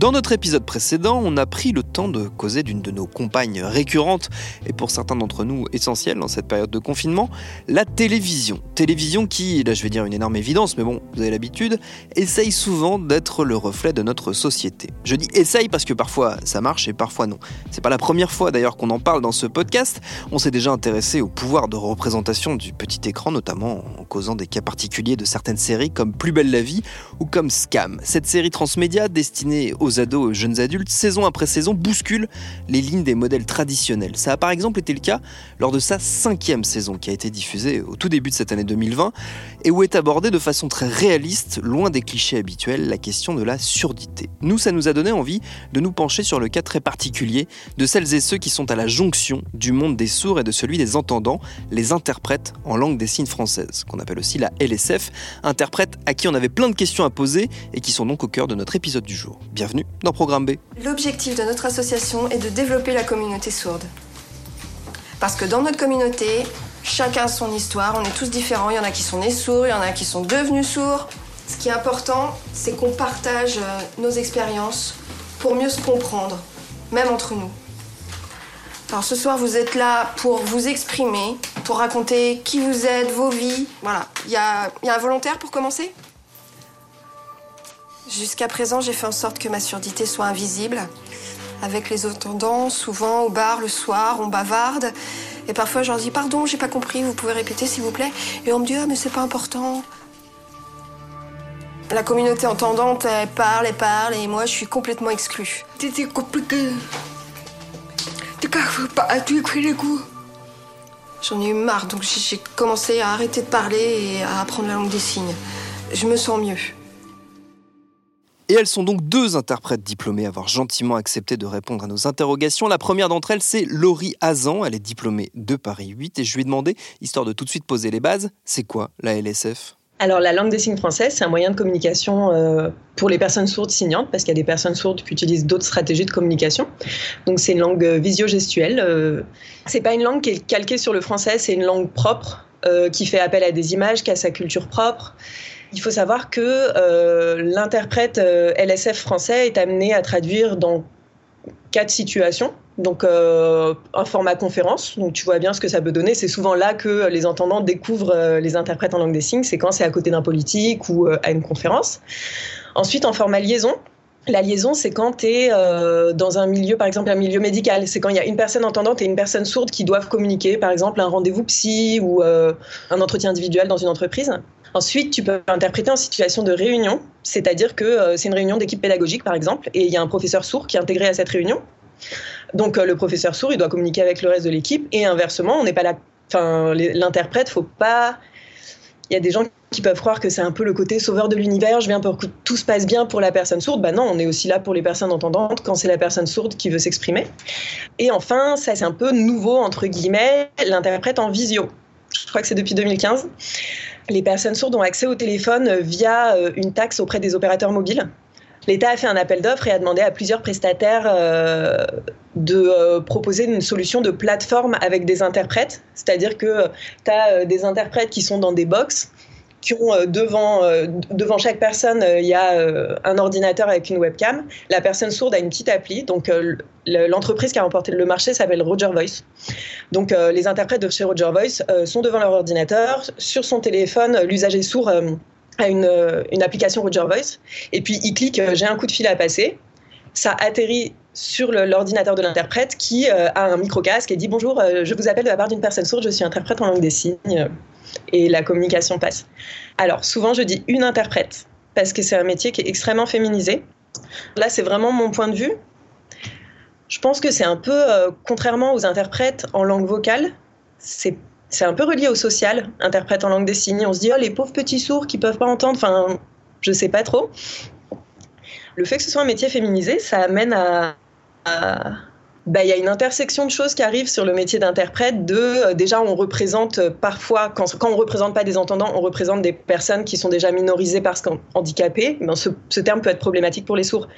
Dans notre épisode précédent, on a pris le temps de causer d'une de nos compagnes récurrentes, et pour certains d'entre nous essentielles dans cette période de confinement, la télévision. Télévision qui, là je vais dire une énorme évidence, mais bon, vous avez l'habitude, essaye souvent d'être le reflet de notre société. Je dis essaye parce que parfois ça marche et parfois non. C'est pas la première fois d'ailleurs qu'on en parle dans ce podcast, on s'est déjà intéressé au pouvoir de représentation du petit écran, notamment en causant des cas particuliers de certaines séries comme Plus belle la vie ou comme Scam. Cette série transmédia destinée aux ados et aux jeunes adultes, saison après saison, bouscule les lignes des modèles traditionnels. Ça a par exemple été le cas lors de sa cinquième saison qui a été diffusée au tout début de cette année 2020 et où est abordée de façon très réaliste, loin des clichés habituels, la question de la surdité. Nous, ça nous a donné envie de nous pencher sur le cas très particulier de celles et ceux qui sont à la jonction du monde des sourds et de celui des entendants, les interprètes en langue des signes française, qu'on appelle aussi la LSF, interprètes à qui on avait plein de questions à poser et qui sont donc au cœur de notre épisode du jour. Bienvenue dans Programme B. L'objectif de notre association est de développer la communauté sourde. Parce que dans notre communauté, chacun a son histoire, on est tous différents, il y en a qui sont nés sourds, il y en a qui sont devenus sourds. Ce qui est important, c'est qu'on partage euh, nos expériences pour mieux se comprendre, même entre nous. Alors ce soir, vous êtes là pour vous exprimer, pour raconter qui vous êtes, vos vies. Voilà. Il y a, y a un volontaire pour commencer? Jusqu'à présent, j'ai fait en sorte que ma surdité soit invisible. Avec les entendants, souvent au bar le soir, on bavarde. Et parfois, je leur dis Pardon, j'ai pas compris, vous pouvez répéter s'il vous plaît? Et on me dit Ah, mais c'est pas important. La communauté entendante, elle parle, elle parle, et moi, je suis complètement exclue. C'était compliqué. J'en ai eu marre, donc j'ai commencé à arrêter de parler et à apprendre la langue des signes. Je me sens mieux. Et elles sont donc deux interprètes diplômées à avoir gentiment accepté de répondre à nos interrogations. La première d'entre elles, c'est Laurie Hazan. Elle est diplômée de Paris 8 et je lui ai demandé, histoire de tout de suite poser les bases, c'est quoi la LSF alors, la langue des signes française, c'est un moyen de communication euh, pour les personnes sourdes signantes, parce qu'il y a des personnes sourdes qui utilisent d'autres stratégies de communication. Donc, c'est une langue euh, visio-gestuelle. Euh, c'est pas une langue qui est calquée sur le français, c'est une langue propre, euh, qui fait appel à des images, qui a sa culture propre. Il faut savoir que euh, l'interprète euh, LSF français est amené à traduire dans quatre situations. Donc euh, un format conférence, donc tu vois bien ce que ça peut donner. C'est souvent là que les entendants découvrent euh, les interprètes en langue des signes. C'est quand c'est à côté d'un politique ou à une conférence. Ensuite en format liaison. La liaison, c'est quand tu es dans un milieu, par exemple un milieu médical. C'est quand il y a une personne entendante et une personne sourde qui doivent communiquer, par exemple un rendez-vous psy ou un entretien individuel dans une entreprise. Ensuite, tu peux interpréter en situation de réunion, c'est-à-dire que euh, c'est une réunion d'équipe pédagogique, par exemple, et il y a un professeur sourd qui est intégré à cette réunion. Donc euh, le professeur sourd, il doit communiquer avec le reste de l'équipe, et inversement, on n'est pas. Enfin, l'interprète, faut pas. Il y a des gens qui peuvent croire que c'est un peu le côté sauveur de l'univers, je viens pour que tout se passe bien pour la personne sourde. Bah non, on est aussi là pour les personnes entendantes quand c'est la personne sourde qui veut s'exprimer. Et enfin, ça c'est un peu nouveau, entre guillemets, l'interprète en visio. Je crois que c'est depuis 2015 les personnes sourdes ont accès au téléphone via euh, une taxe auprès des opérateurs mobiles. l'État a fait un appel d'offres et a demandé à plusieurs prestataires euh, de euh, proposer une solution de plateforme avec des interprètes. C'est-à-dire que tu as des interprètes qui sont dans des box qui ont devant, devant chaque personne, il y a un ordinateur avec une webcam. La personne sourde a une petite appli. L'entreprise qui a remporté le marché s'appelle Roger Voice. Donc, les interprètes de chez Roger Voice sont devant leur ordinateur. Sur son téléphone, l'usager sourd à euh, une, application Roger Voice. Et puis il clique euh, j'ai un coup de fil à passer. Ça atterrit sur l'ordinateur de l'interprète qui euh, a un micro-casque et dit bonjour, je vous appelle de la part d'une personne sourde, je suis interprète en langue des signes. et la communication passe. Alors souvent je dis une interprète parce que c'est un métier qui est extrêmement féminisé. Là c'est vraiment mon point de vue. Je pense que c'est un peu, contrairement aux interprètes en langue vocale, c'est c'est un peu relié au social, interprète en langue des signes. On se dit, oh, les pauvres petits sourds qui peuvent pas entendre, enfin, je sais pas trop. Le fait que ce soit un métier féminisé, ça amène à. Bah, il y a une intersection de choses qui arrivent sur le métier d'interprète. De euh, déjà, on représente euh, parfois, quand, quand on représente pas des entendants, on représente des personnes qui sont déjà minorisées parce qu'handicapées. Ben, ce terme peut être problématique pour les sourds.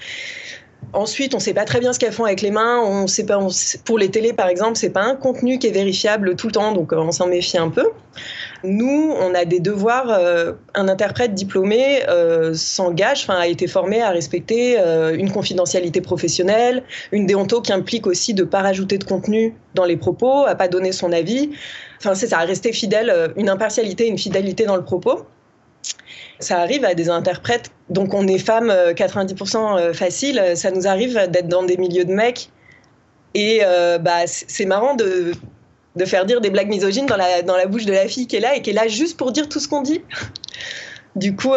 Ensuite, on ne sait pas très bien ce qu'elles font avec les mains. On sait pas, pour les télés, par exemple, c'est pas un contenu qui est vérifiable tout le temps, donc euh, on s'en méfie un peu. Nous, on a des devoirs. Euh, un interprète diplômé euh, s'engage, a été formé à respecter une confidentialité professionnelle, une déonto qui implique aussi de pas rajouter de contenu dans les propos, à pas donner son avis. Enfin, c'est ça, à rester fidèle, une impartialité, une fidélité dans le propos ça arrive à des interprètes. Donc on est femmes 90% euh, euh, facile, ça nous arrive d'être dans des milieux de mecs. Et euh, bah, c'est marrant de, de faire dire des blagues misogynes dans la, dans la bouche de la fille qui est là et qui est là juste pour dire tout ce qu'on dit. du coup,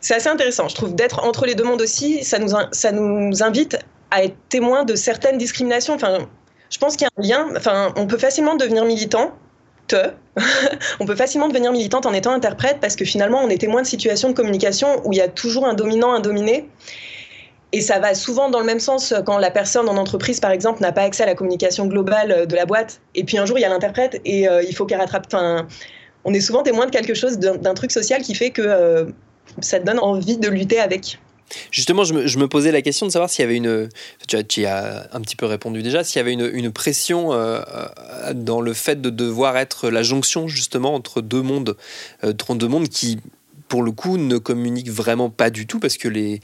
c'est assez intéressant, je trouve, d'être entre les deux mondes aussi. Ça nous, ça nous invite à être témoins de certaines discriminations. Enfin, je pense qu'il y a un lien. Enfin, on peut facilement devenir militant on peut facilement devenir militante en étant interprète parce que finalement, on est témoin de situations de communication où il y a toujours un dominant, un dominé. Et ça va souvent dans le même sens quand la personne en entreprise, par exemple, n'a pas accès à la communication globale de la boîte. Et puis un jour, il y a l'interprète et euh, il faut qu'elle rattrape. Enfin, on est souvent témoin de quelque chose, d'un truc social qui fait que euh, ça te donne envie de lutter avec. Justement, je me, posais la question de savoir s'il y avait une. Tu as, un petit peu répondu déjà, s'il y avait une, pression euh, dans le fait de devoir être la jonction justement entre deux mondes, euh, entre deux mondes qui, pour le coup, ne communiquent vraiment pas du tout parce que les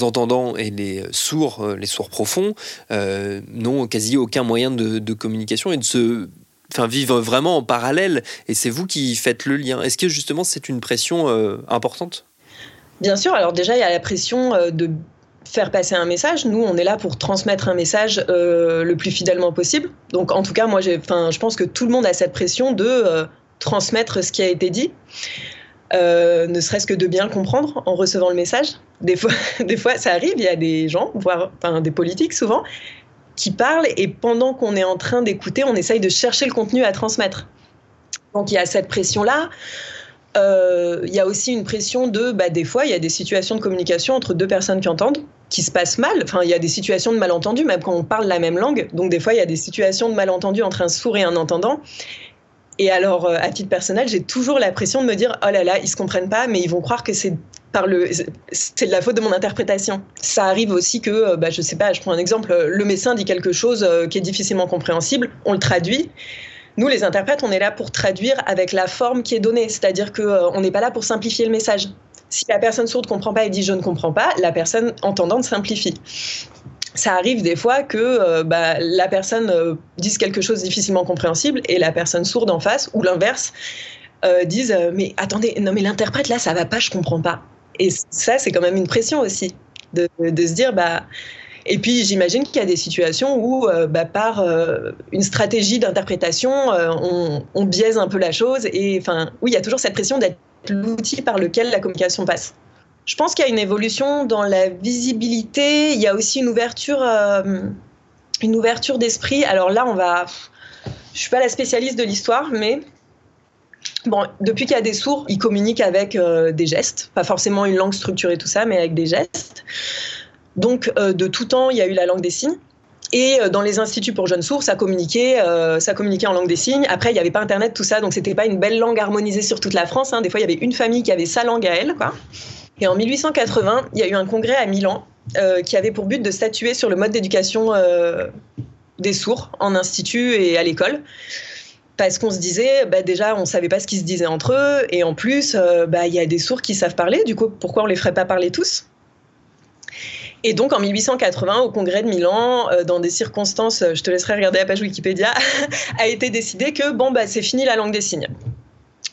entendants et les sourds, euh, les sourds profonds, n'ont quasi aucun moyen de, communication et de se enfin, vivre vraiment en parallèle. Et c'est vous qui faites le lien. Est-ce que justement c'est une pression importante? Bien sûr, alors déjà, il y a la pression euh, de faire passer un message. Nous, on est là pour transmettre un message euh, le plus fidèlement possible. Donc, en tout cas, moi, je pense que tout le monde a cette pression de euh, transmettre ce qui a été dit, ne serait-ce que de bien le comprendre en recevant le message. Des fois, des fois ça arrive, il y a des gens, voire des politiques souvent, qui parlent et pendant qu'on est en train d'écouter, on essaye de chercher le contenu à transmettre. Donc, il y a cette pression-là. Euh, il y a aussi une pression de, bah, des fois, il y a des situations de communication entre deux personnes qui entendent qui se passent mal. Enfin, il y a des situations de malentendu, même quand on parle la même langue. Donc, des fois, il y a des situations de malentendu entre un sourd et un entendant. Et alors, euh, à titre personnel, j'ai toujours la pression de me dire, oh là là, ils se comprennent pas, mais ils vont croire que c'est par le, c'est de la faute de mon interprétation. Ça arrive aussi que, euh, bah, je sais pas, je prends un exemple, le médecin dit quelque chose qui est difficilement compréhensible, on le traduit. Nous, les interprètes, on est là pour traduire avec la forme qui est donnée, c'est-à-dire qu'on euh, n'est pas là pour simplifier le message. Si la personne sourde ne comprend pas et dit je ne comprends pas, la personne entendante simplifie. Ça arrive des fois que euh, bah, la personne euh, dise quelque chose difficilement compréhensible et la personne sourde en face, ou l'inverse, dise mais attendez, non mais l'interprète là ça va pas, je comprends pas. Et ça c'est quand même une pression aussi de, de se dire bah et puis j'imagine qu'il y a des situations où, euh, bah, par euh, une stratégie d'interprétation, euh, on, biaise un peu la chose. Et enfin, oui, il y a toujours cette pression d'être l'outil par lequel la communication passe. Je pense qu'il y a une évolution dans la visibilité. Il y a aussi une ouverture, une ouverture d'esprit. Alors là, on va. Je suis pas la spécialiste de l'histoire, mais Bon, depuis qu'il y a des sourds, ils communiquent avec des gestes, pas forcément une langue structurée, tout ça, mais avec des gestes. Donc, euh, de tout temps, il y a eu la langue des signes. Et euh, dans les instituts pour jeunes sourds, ça communiquait, euh, ça communiquait en langue des signes. Après, il n'y avait pas Internet, tout ça, donc c'était pas une belle langue harmonisée sur toute la France. Hein. Des fois, il y avait une famille qui avait sa langue à elle. Et en 1880, il y a eu un congrès à Milan qui avait pour but de statuer sur le mode d'éducation des sourds en institut et à l'école. Parce qu'on se disait, bah déjà, on ne savait pas ce qu'ils se disaient entre eux, et en plus, bah, il y a des sourds qui savent parler, du coup, pourquoi on les ferait pas parler tous? Et donc en 1880, au congrès de Milan, dans des circonstances, je te laisserai regarder la page Wikipédia, a été décidé que bon bah c'est fini la langue des signes.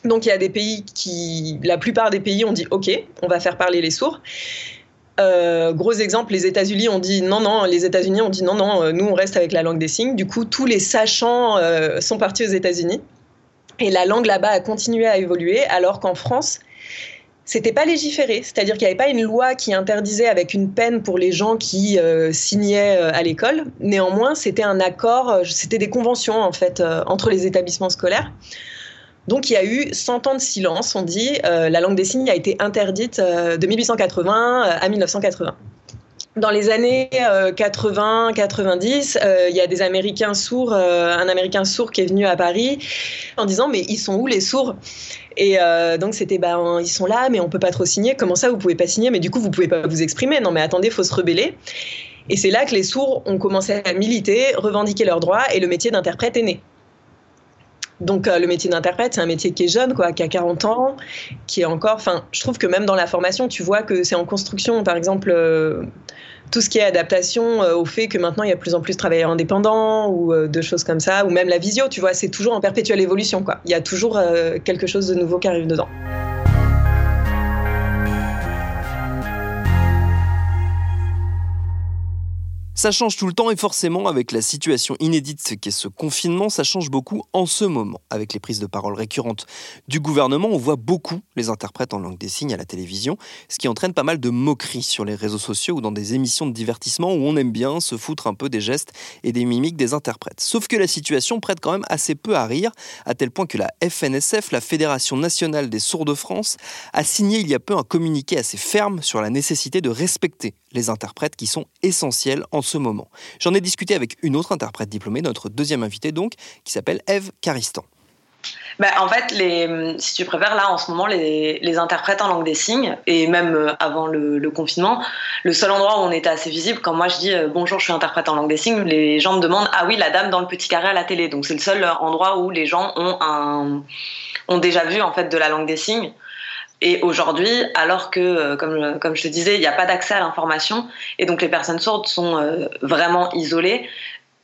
Donc il y a des pays qui, la plupart des pays ont dit OK, on va faire parler les sourds. Euh, gros exemple, les États-Unis ont dit non, non, les États-Unis ont dit non, non, euh, nous on reste avec la langue des signes. Du coup, tous les sachants euh, sont partis aux États-Unis. Et la langue là-bas a continué à évoluer, alors qu'en France, c'était pas légiféré, c'est-à-dire qu'il n'y avait pas une loi qui interdisait avec une peine pour les gens qui signaient à l'école. Néanmoins, c'était un accord, c'était des conventions en fait entre les établissements scolaires. Donc il y a eu 100 ans de silence, on dit. Euh, la langue des signes a été interdite euh, de 1880 euh, à 1980. Dans les années 80-90, il y a des Américains sourds, un Américain sourd qui est venu à Paris en disant mais ils sont où les sourds? Et donc c'était bah ils sont là mais on peut pas trop signer. Comment ça vous pouvez pas signer? Mais du coup vous pouvez pas vous exprimer. Non mais attendez, faut se rebeller. Et c'est là que les sourds ont commencé à militer, revendiquer leurs droits et le métier d'interprète est né. Donc euh, le métier d'interprète, c'est un métier qui est jeune, quoi, qui a 40 ans, qui est encore. Enfin, je trouve que même dans la formation, tu vois que c'est en construction. Par exemple, euh, tout ce qui est adaptation euh, au fait que maintenant il y a de plus en plus de travailleurs indépendants ou de choses comme ça, ou même la visio, tu vois, c'est toujours en perpétuelle évolution, quoi. Il y a toujours quelque chose de nouveau qui arrive dedans. Ça change tout le temps et forcément avec la situation inédite qu'est ce confinement, ça change beaucoup en ce moment. Avec les prises de parole récurrentes du gouvernement, on voit beaucoup les interprètes en langue des signes à la télévision, ce qui entraîne pas mal de moqueries sur les réseaux sociaux ou dans des émissions de divertissement où on aime bien se foutre un peu des gestes et des mimiques des interprètes. Sauf que la situation prête quand même assez peu à rire, à tel point que la FNSF, la Fédération nationale des sourds de France, a signé il y a peu un communiqué assez ferme sur la nécessité de respecter les interprètes qui sont essentiels en ce moment. J'en ai discuté avec une autre interprète diplômée, notre deuxième invitée donc, qui s'appelle Eve Caristan. Bah, en fait, si tu préfères, là, en ce moment, les, interprètes en langue des signes, et même euh, avant le, confinement, le seul endroit où on était assez visible, quand moi je dis euh, bonjour, je suis interprète en langue des signes, les gens me demandent ah oui, la dame dans le petit carré à la télé. Donc c'est le seul endroit où les gens ont, ont déjà vu en fait de la langue des signes. Et aujourd'hui, alors que, euh, comme, comme je te disais, il n'y a pas d'accès à l'information, et donc les personnes sourdes sont euh, vraiment isolées,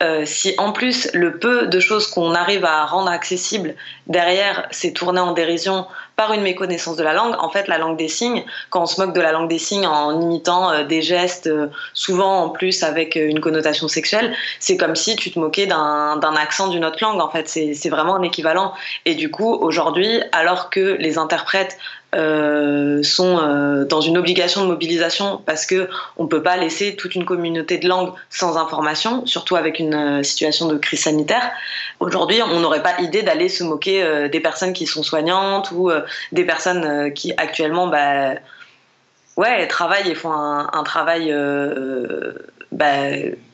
euh, si en plus le peu de choses qu'on arrive à rendre accessibles derrière c'est tourné en dérision par une méconnaissance de la langue, en fait la langue des signes, quand on se moque de la langue des signes en imitant des gestes, souvent en plus avec une connotation sexuelle, c'est comme si tu te moquais d'un accent d'une autre langue, en fait c'est vraiment un équivalent. Et du coup aujourd'hui, alors que les interprètes euh, sont euh, dans une obligation de mobilisation parce que on peut pas laisser toute une communauté de langues sans information, surtout avec une euh, situation de crise sanitaire. Aujourd'hui, on n'aurait pas idée d'aller se moquer des personnes qui sont soignantes ou des personnes qui actuellement, bah, ouais, travaillent et font un, travail. bah,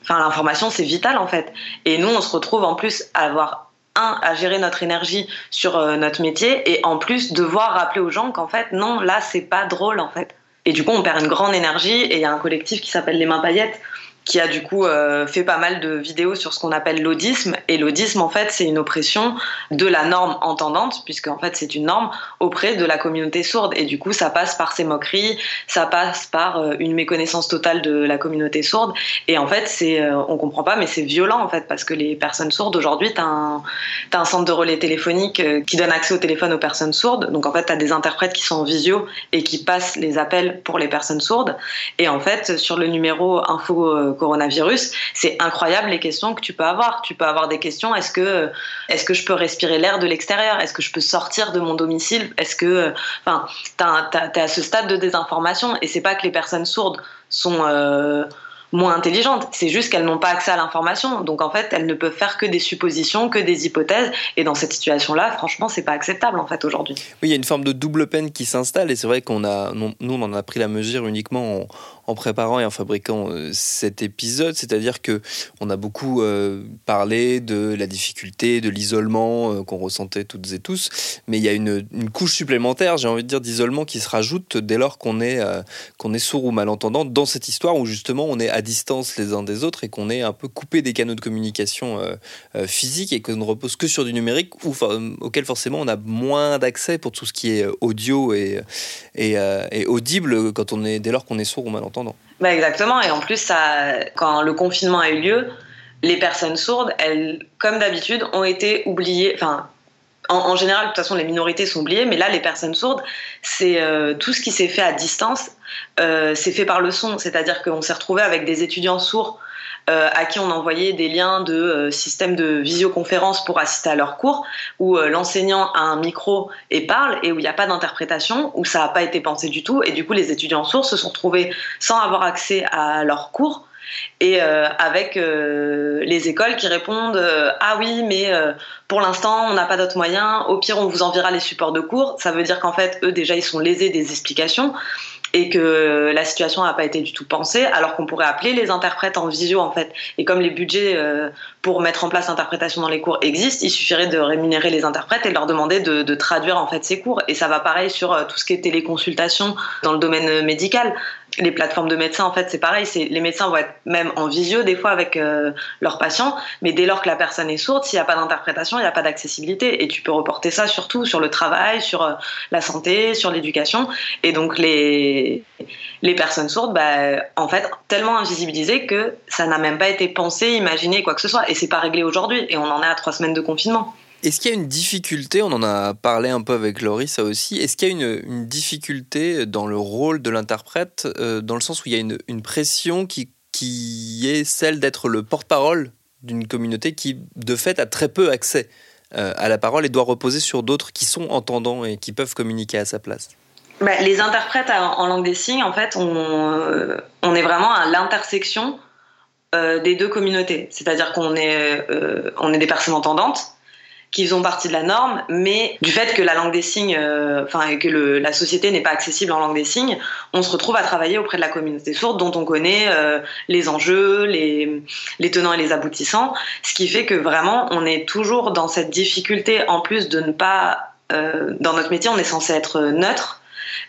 l'information c'est vital en fait. Et nous, on se retrouve en plus à avoir un, à gérer notre énergie sur euh, notre métier et en plus devoir rappeler aux gens qu'en fait, non, là, c'est pas drôle en fait. Et du coup, on perd une grande énergie et il y a un collectif qui s'appelle Les Mains Paillettes qui a du coup euh, fait pas mal de vidéos sur ce qu'on appelle l'audisme. Et l'audisme, en fait, c'est une oppression de la norme entendante, puisque en fait, c'est une norme auprès de la communauté sourde. Et du coup, ça passe par ces moqueries, ça passe par euh, une méconnaissance totale de la communauté sourde. Et en fait, c'est, euh, on comprend pas, mais c'est violent en fait, parce que les personnes sourdes aujourd'hui, t'as un, as un centre de relais téléphonique qui donne accès au téléphone aux personnes sourdes. Donc en fait, t'as des interprètes qui sont en visio et qui passent les appels pour les personnes sourdes. Et en fait, sur le numéro info coronavirus, c'est incroyable les questions que tu peux avoir. Tu peux avoir des questions est-ce que, est que je peux respirer l'air de l'extérieur? Est-ce que je peux sortir de mon domicile? Est-ce que. Enfin, tu es à ce stade de désinformation et c'est pas que les personnes sourdes sont. Euh, moins intelligentes. C'est juste qu'elles n'ont pas accès à l'information. Donc en fait, elles ne peuvent faire que des suppositions, que des hypothèses. Et dans cette situation-là, franchement, c'est pas acceptable en fait aujourd'hui. Oui, il y a une forme de double peine qui s'installe et c'est vrai qu'on a, nous, on en a pris la mesure uniquement en préparant et en fabriquant cet épisode, c'est-à-dire que on a beaucoup parlé de la difficulté, de l'isolement qu'on ressentait toutes et tous, mais il y a une, couche supplémentaire, j'ai envie de dire, d'isolement qui se rajoute dès lors qu'on est, qu'on est sourd ou malentendant dans cette histoire où justement on est à distance les uns des autres et qu'on est un peu coupé des canaux de communication physiques et qu'on ne repose que sur du numérique ou, auquel forcément on a moins d'accès pour tout ce qui est audio et, et, audible quand on est, dès lors qu'on est sourd ou malentendant. Bah exactement, et en plus, quand le confinement a eu lieu, les personnes sourdes, elles, comme d'habitude, ont été oubliées. Enfin, en, général, de toute façon, les minorités sont oubliées, mais là, les personnes sourdes, c'est euh, tout ce qui s'est fait à distance, euh, c'est fait par le son. C'est-à-dire qu'on s'est retrouvé avec des étudiants sourds euh, à qui on envoyait des liens de euh, systèmes de visioconférence pour assister à leurs cours, où euh, l'enseignant a un micro et parle, et où il n'y a pas d'interprétation, où ça n'a pas été pensé du tout, et du coup les étudiants sourds se sont trouvés sans avoir accès à leurs cours, et avec les écoles qui répondent ah oui mais pour l'instant on n'a pas d'autres moyens. Au pire on vous enverra les supports de cours. Ça veut dire qu'en fait eux déjà ils sont lésés des explications et que la situation n'a pas été du tout pensée, alors qu'on pourrait appeler les interprètes en visio en fait. Et comme les budgets euh, pour mettre en place l'interprétation dans les cours existent, il suffirait de rémunérer les interprètes et de leur demander de, traduire en fait ces cours. Et ça va pareil sur euh, tout ce qui est téléconsultation dans le domaine médical les plateformes de médecins, en fait, c'est pareil. Les médecins vont être même en visio des fois avec euh, leurs patients, mais dès lors que la personne est sourde, s'il n'y a pas d'interprétation, il n'y a pas d'accessibilité. Et tu peux reporter ça surtout sur le travail, sur euh, la santé, sur l'éducation. Et donc les les personnes sourdes, bah, en fait, tellement invisibilisées que ça n'a même pas été pensé, imaginé, quoi que ce soit. C'est pas réglé aujourd'hui. Et on en est à trois semaines de confinement. Est-ce qu'il y a une difficulté, on en a parlé un peu avec Laurie, ça aussi, est-ce qu'il y a une, difficulté dans le rôle de l'interprète, euh, dans le sens où il y a une, pression qui, qui est celle d'être le porte-parole d'une communauté qui, de fait, a très peu accès euh, à la parole et doit reposer sur d'autres qui sont entendants et qui peuvent communiquer à sa place? Bah, Les interprètes en langue des signes, en fait, on, euh, on est vraiment à l'intersection des deux communautés. C'est-à-dire qu'on est, on est des personnes entendantes, qui font partie de la norme, mais du fait que la langue des signes, euh, enfin que la société n'est pas accessible en langue des signes, on se retrouve à travailler auprès de la communauté sourde dont on connaît euh, les enjeux, les, les tenants et les aboutissants, ce qui fait que vraiment on est toujours dans cette difficulté en plus de ne pas, euh, dans notre métier, on est censé être neutre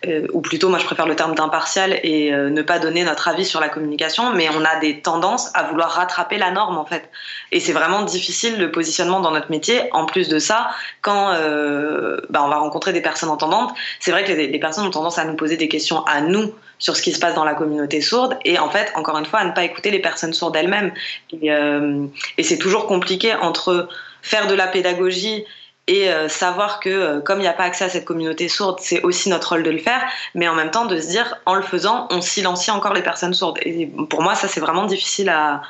euh, ou plutôt moi je préfère le terme d'impartial et euh, ne pas donner notre avis sur la communication, mais on a des tendances à vouloir rattraper la norme en fait. Et c'est vraiment difficile le positionnement dans notre métier. En plus de ça, quand euh, bah, on va rencontrer des personnes entendantes, c'est vrai que les, personnes ont tendance à nous poser des questions à nous sur ce qui se passe dans la communauté sourde et en fait encore une fois à ne pas écouter les personnes sourdes elles-mêmes et, et c'est toujours compliqué entre faire de la pédagogie et euh, savoir que euh, comme il n'y a pas accès à cette communauté sourde, c'est aussi notre rôle de le faire, mais en même temps de se dire en le faisant, on silencie encore les personnes sourdes. Et pour moi, ça c'est vraiment difficile à,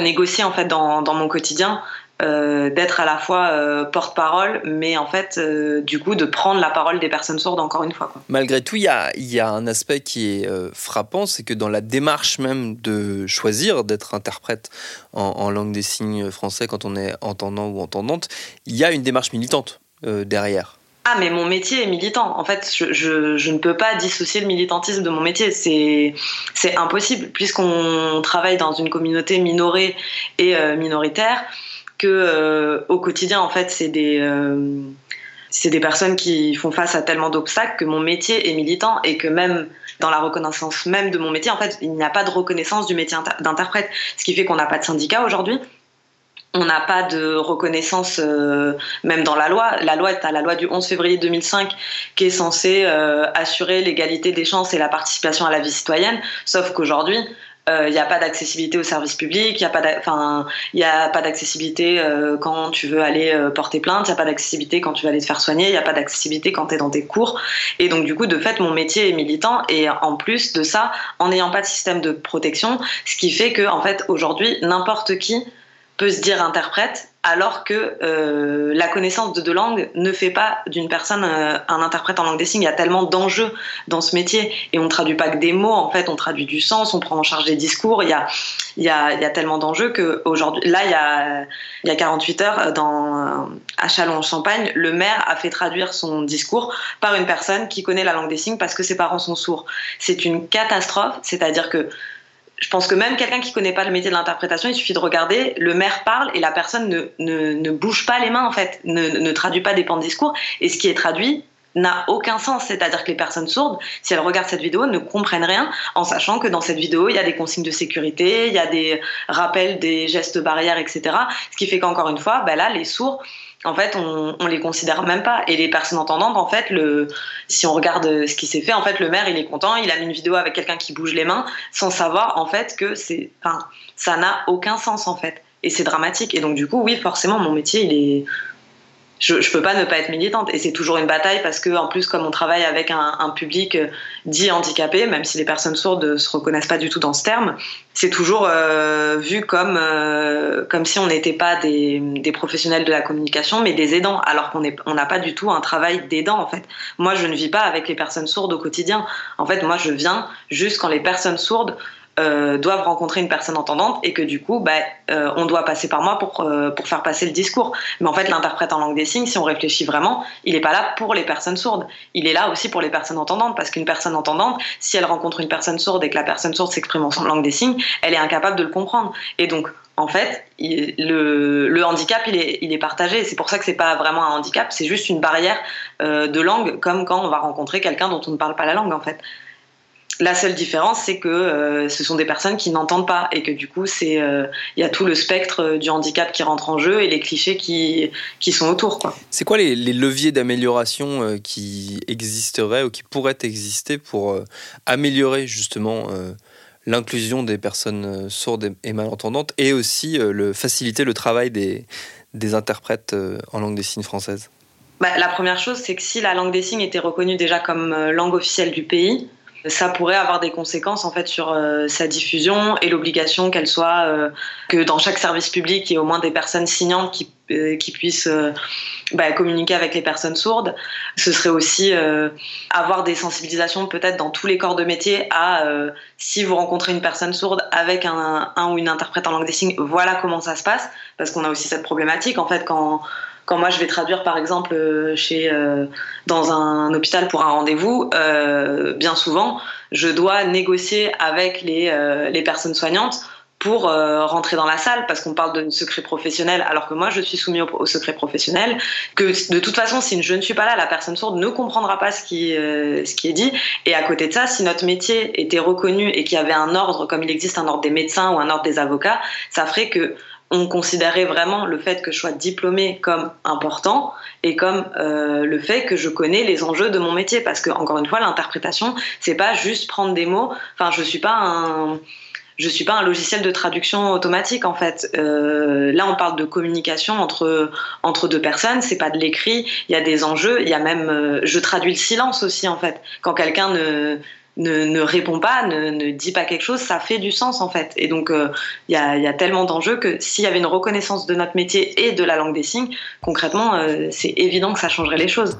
négocier en fait dans mon quotidien euh, d'être à la fois euh, porte-parole, mais en fait, euh, du coup, de prendre la parole des personnes sourdes encore une fois. Malgré tout, il y a, y a, un aspect qui est frappant, c'est que dans la démarche même de choisir d'être interprète en, langue des signes français quand on est entendant ou entendante, il y a une démarche militante derrière. Ah, mais mon métier est militant. En fait, je, je, je, ne peux pas dissocier le militantisme de mon métier. C'est, c'est impossible, puisqu'on travaille dans une communauté minorée et minoritaire euh, au quotidien, en fait, c'est des euh, c'est des personnes qui font face à tellement d'obstacles que mon métier est militant et que même dans la reconnaissance même de mon métier, en fait, il n'y a pas de reconnaissance du métier d'interprète, ce qui fait qu'on n'a pas de syndicat aujourd'hui. On n'a pas de reconnaissance euh, même dans la loi. La loi est à la loi du 11 février 2005 qui est censée assurer l'égalité des chances et la participation à la vie citoyenne. Sauf qu'aujourd'hui, il euh, n'y a pas d'accessibilité aux services publics, il n'y a pas d'accessibilité quand tu veux aller porter plainte, il n'y a pas d'accessibilité quand tu veux aller te faire soigner, il n'y a pas d'accessibilité quand tu es dans tes cours. Et donc du coup, de fait, mon métier est militant et en plus de ça, en n'ayant pas de système de protection, ce qui fait que en fait aujourd'hui, n'importe qui peut se dire interprète alors que euh, la connaissance de deux langues ne fait pas d'une personne euh, un interprète en langue des signes. Il y a tellement d'enjeux dans ce métier et on ne traduit pas que des mots, en fait, on traduit du sens, on prend en charge des discours. Il y a, tellement d'enjeux qu'aujourd'hui, là, il y, a, il y a 48 heures, dans, à Châlons-Champagne, le maire a fait traduire son discours par une personne qui connaît la langue des signes parce que ses parents sont sourds. C'est une catastrophe, c'est-à-dire que je pense que même quelqu'un qui connaît pas le métier de l'interprétation, il suffit de regarder, le maire parle et la personne ne, ne, ne bouge pas les mains en fait, ne, ne traduit pas des pans de discours. Et ce qui est traduit n'a aucun sens. C'est-à-dire que les personnes sourdes, si elles regardent cette vidéo, ne comprennent rien en sachant que dans cette vidéo, il y a des consignes de sécurité, il y a des rappels des gestes barrières, etc. Ce qui fait qu'encore une fois, ben là, les sourds, en fait, on, les considère même pas. Et les personnes entendantes, en fait, le, si on regarde ce qui s'est fait, en fait, le maire, il est content, il a mis une vidéo avec quelqu'un qui bouge les mains, sans savoir, en fait, que c'est, enfin, ça n'a aucun sens, en fait. Et c'est dramatique. Et donc, du coup, oui, forcément, mon métier, il est, je, je peux pas ne pas être militante et c'est toujours une bataille parce que en plus comme on travaille avec un, public euh, dit handicapé, même si les personnes sourdes se reconnaissent pas du tout dans ce terme, c'est toujours euh, vu comme euh, comme si on n'était pas des, professionnels de la communication mais des aidants alors qu'on n'a pas du tout un travail d'aidant en fait. Moi je ne vis pas avec les personnes sourdes au quotidien. En fait moi je viens juste quand les personnes sourdes euh, doivent rencontrer une personne entendante et que du coup, bah, euh, on doit passer par moi pour, euh, pour faire passer le discours. Mais en fait, l'interprète en langue des signes, si on réfléchit vraiment, il n'est pas là pour les personnes sourdes. Il est là aussi pour les personnes entendantes parce qu'une personne entendante, si elle rencontre une personne sourde et que la personne sourde s'exprime en langue des signes, elle est incapable de le comprendre. Et donc, en fait, le, handicap, il est, il est partagé. C'est pour ça que c'est pas vraiment un handicap, c'est juste une barrière de langue, comme quand on va rencontrer quelqu'un dont on ne parle pas la langue, en fait. La seule différence, c'est que euh, ce sont des personnes qui n'entendent pas et que du coup, c'est il euh, y a tout le spectre du handicap qui rentre en jeu et les clichés qui, qui sont autour. C'est quoi les, les leviers d'amélioration euh, qui existeraient ou qui pourraient exister pour euh, améliorer justement euh, l'inclusion des personnes sourdes et malentendantes et aussi le, faciliter le travail des, des interprètes en langue des signes française bah, La première chose, c'est que si la langue des signes était reconnue déjà comme langue officielle du pays, ça pourrait avoir des conséquences en fait sur euh, sa diffusion et l'obligation qu'elle soit euh, que dans chaque service public il y ait au moins des personnes signantes qui, euh, puissent bah, communiquer avec les personnes sourdes. Ce serait aussi avoir des sensibilisations peut-être dans tous les corps de métier à si vous rencontrez une personne sourde avec un ou une interprète en langue des signes, voilà comment ça se passe parce qu'on a aussi cette problématique en fait quand quand moi je vais traduire par exemple euh, chez euh, dans un hôpital pour un rendez-vous, euh, bien souvent je dois négocier avec les, les personnes soignantes pour rentrer dans la salle parce qu'on parle de secret professionnel alors que moi je suis soumis au, secret professionnel que de toute façon si je ne suis pas là la personne sourde ne comprendra pas ce qui ce qui est dit. Et à côté de ça si notre métier était reconnu et qu'il y avait un ordre comme il existe un ordre des médecins ou un ordre des avocats ça ferait que on considérait vraiment le fait que je sois diplômée comme important et comme euh, le fait que je connais les enjeux de mon métier parce que encore une fois l'interprétation c'est pas juste prendre des mots enfin je suis pas un je suis pas un logiciel de traduction automatique en fait. Euh, là, on parle de communication entre entre deux personnes. C'est pas de l'écrit. Il y a des enjeux. Il y a même, euh, je traduis le silence aussi en fait. Quand quelqu'un ne ne, ne, répond pas, ne, ne, dit pas quelque chose, ça fait du sens en fait. Et donc il euh, y, a, tellement d'enjeux que s'il y avait une reconnaissance de notre métier et de la langue des signes, concrètement, euh, c'est évident que ça changerait les choses.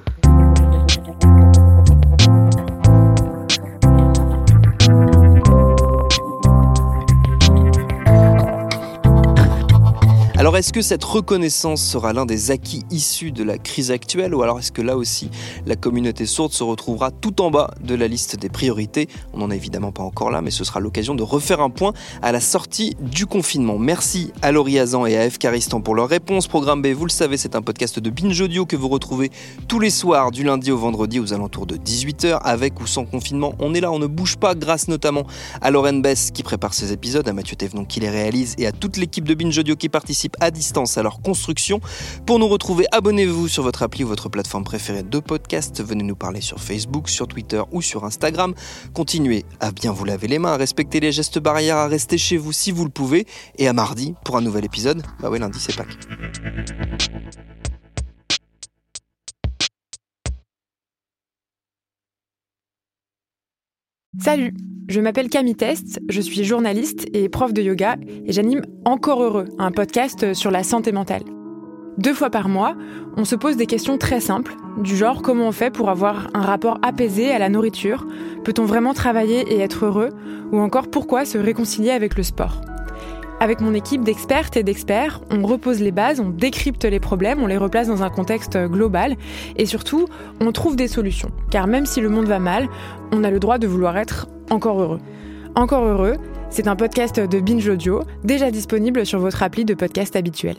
Alors est-ce que cette reconnaissance sera l'un des acquis issus de la crise actuelle ou alors est-ce que là aussi la communauté sourde se retrouvera tout en bas de la liste des priorités? On n'en est évidemment pas encore là mais ce sera l'occasion de refaire un point à la sortie du confinement. Merci à Laurie Azan et à F. Caristan pour leur réponse. Programme B, vous le savez, c'est un podcast de Binge Audio que vous retrouvez tous les soirs du lundi au vendredi aux alentours de 18h avec ou sans confinement. On est là, on ne bouge pas grâce notamment à Lauren Bess qui prépare ces épisodes, à Mathieu Thévenon qui les réalise et à toute l'équipe de Binge Audio qui à distance à leur construction. Pour nous retrouver, abonnez-vous sur votre appli ou votre plateforme préférée de podcast. Venez nous parler sur Facebook, sur Twitter ou sur Instagram. Continuez à bien vous laver les mains, à respecter les gestes barrières, à rester chez vous si vous le pouvez. Et à mardi pour un nouvel épisode. Bah ouais, lundi c'est Pâques. Salut Je m'appelle Camille Test, je suis journaliste et prof de yoga et j'anime Encore Heureux, un podcast sur la santé mentale. Deux fois par mois, on se pose des questions très simples, du genre comment on fait pour avoir un rapport apaisé à la nourriture, peut-on vraiment travailler et être heureux, ou encore pourquoi se réconcilier avec le sport. Avec mon équipe d'expertes et d'experts, on repose les bases, on décrypte les problèmes, on les replace dans un contexte global et surtout, on trouve des solutions. Car même si le monde va mal, on a le droit de vouloir être encore heureux. Encore heureux, c'est un podcast de Binge Audio, déjà disponible sur votre appli de podcast habituel.